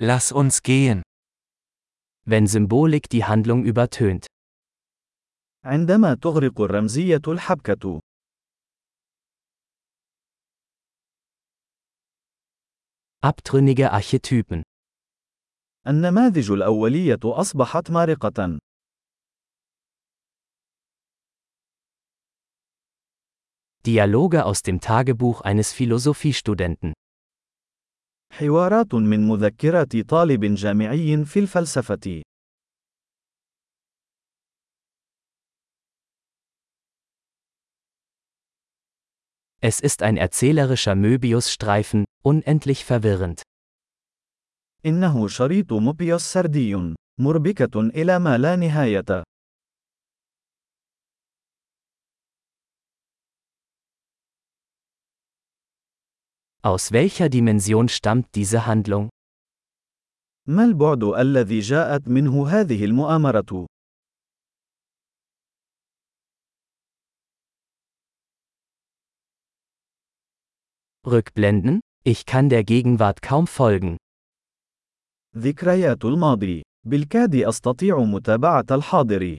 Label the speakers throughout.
Speaker 1: Lass uns gehen.
Speaker 2: Wenn Symbolik die Handlung übertönt.
Speaker 3: عندما تغرق الرمزية الحبكة.
Speaker 2: Abtrünnige Archetypen.
Speaker 3: النماذج الأولية أصبحت مارقة.
Speaker 2: Dialoge aus dem Tagebuch eines Philosophiestudenten.
Speaker 3: حوارات من مذكرات طالب جامعي في الفلسفة.
Speaker 2: Es ist ein erzählerischer Möbiusstreifen, unendlich verwirrend.
Speaker 3: إنه شريط موبيوس سردي، مربكة إلى ما لا نهاية.
Speaker 2: Aus welcher Dimension stammt diese Handlung?
Speaker 3: ما البعد الذي جاءت منه هذه المؤامرة؟
Speaker 2: Rückblenden? Ich kann der Gegenwart kaum folgen.
Speaker 3: ذكريات الماضي. بالكاد أستطيع متابعة الحاضر.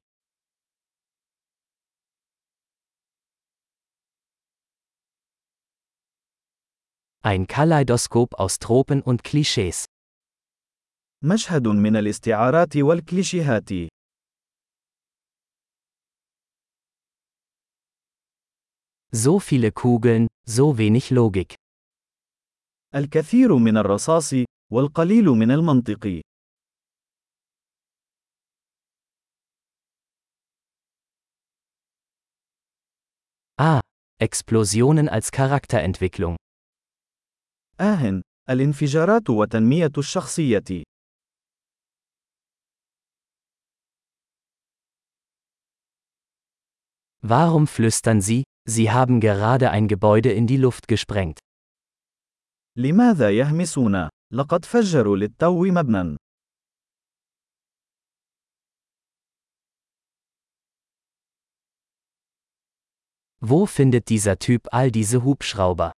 Speaker 2: Ein Kaleidoskop aus Tropen und Klischees.
Speaker 3: مشهد من الاستعارات والكليشيهات.
Speaker 2: So viele Kugeln, so wenig Logik.
Speaker 3: الكثير من الرصاص، والقليل من المنطق.
Speaker 2: Ah, Explosionen als Charakterentwicklung.
Speaker 3: آه، الانفجارات وتنمية الشخصية.
Speaker 2: Warum flüstern Sie, Sie haben gerade ein Gebäude in die Luft gesprengt?
Speaker 3: لماذا يهمسون؟ لقد فجروا للتو مبنى.
Speaker 2: Wo findet dieser Typ all diese Hubschrauber?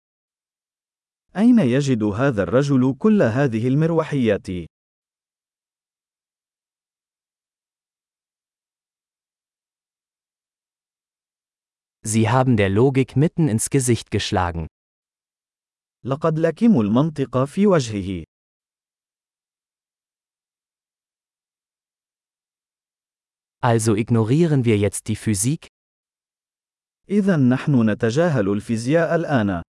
Speaker 3: أين يجد هذا الرجل كل هذه المروحيات؟
Speaker 2: Sie haben der Logik mitten ins Gesicht geschlagen.
Speaker 3: لقد لكموا المنطق في وجهه.
Speaker 2: Also ignorieren wir jetzt die Physik?
Speaker 3: إذا نحن نتجاهل الفيزياء الآن.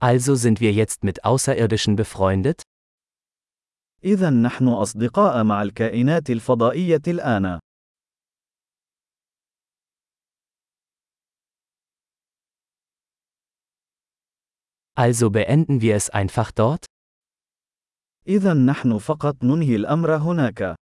Speaker 2: Also sind wir jetzt mit Außerirdischen befreundet?
Speaker 3: إذا نحن أصدقاء مع الكائنات الفضائية الآن.
Speaker 2: Also beenden wir es einfach dort?
Speaker 3: إذا نحن فقط ننهي الأمر هناك.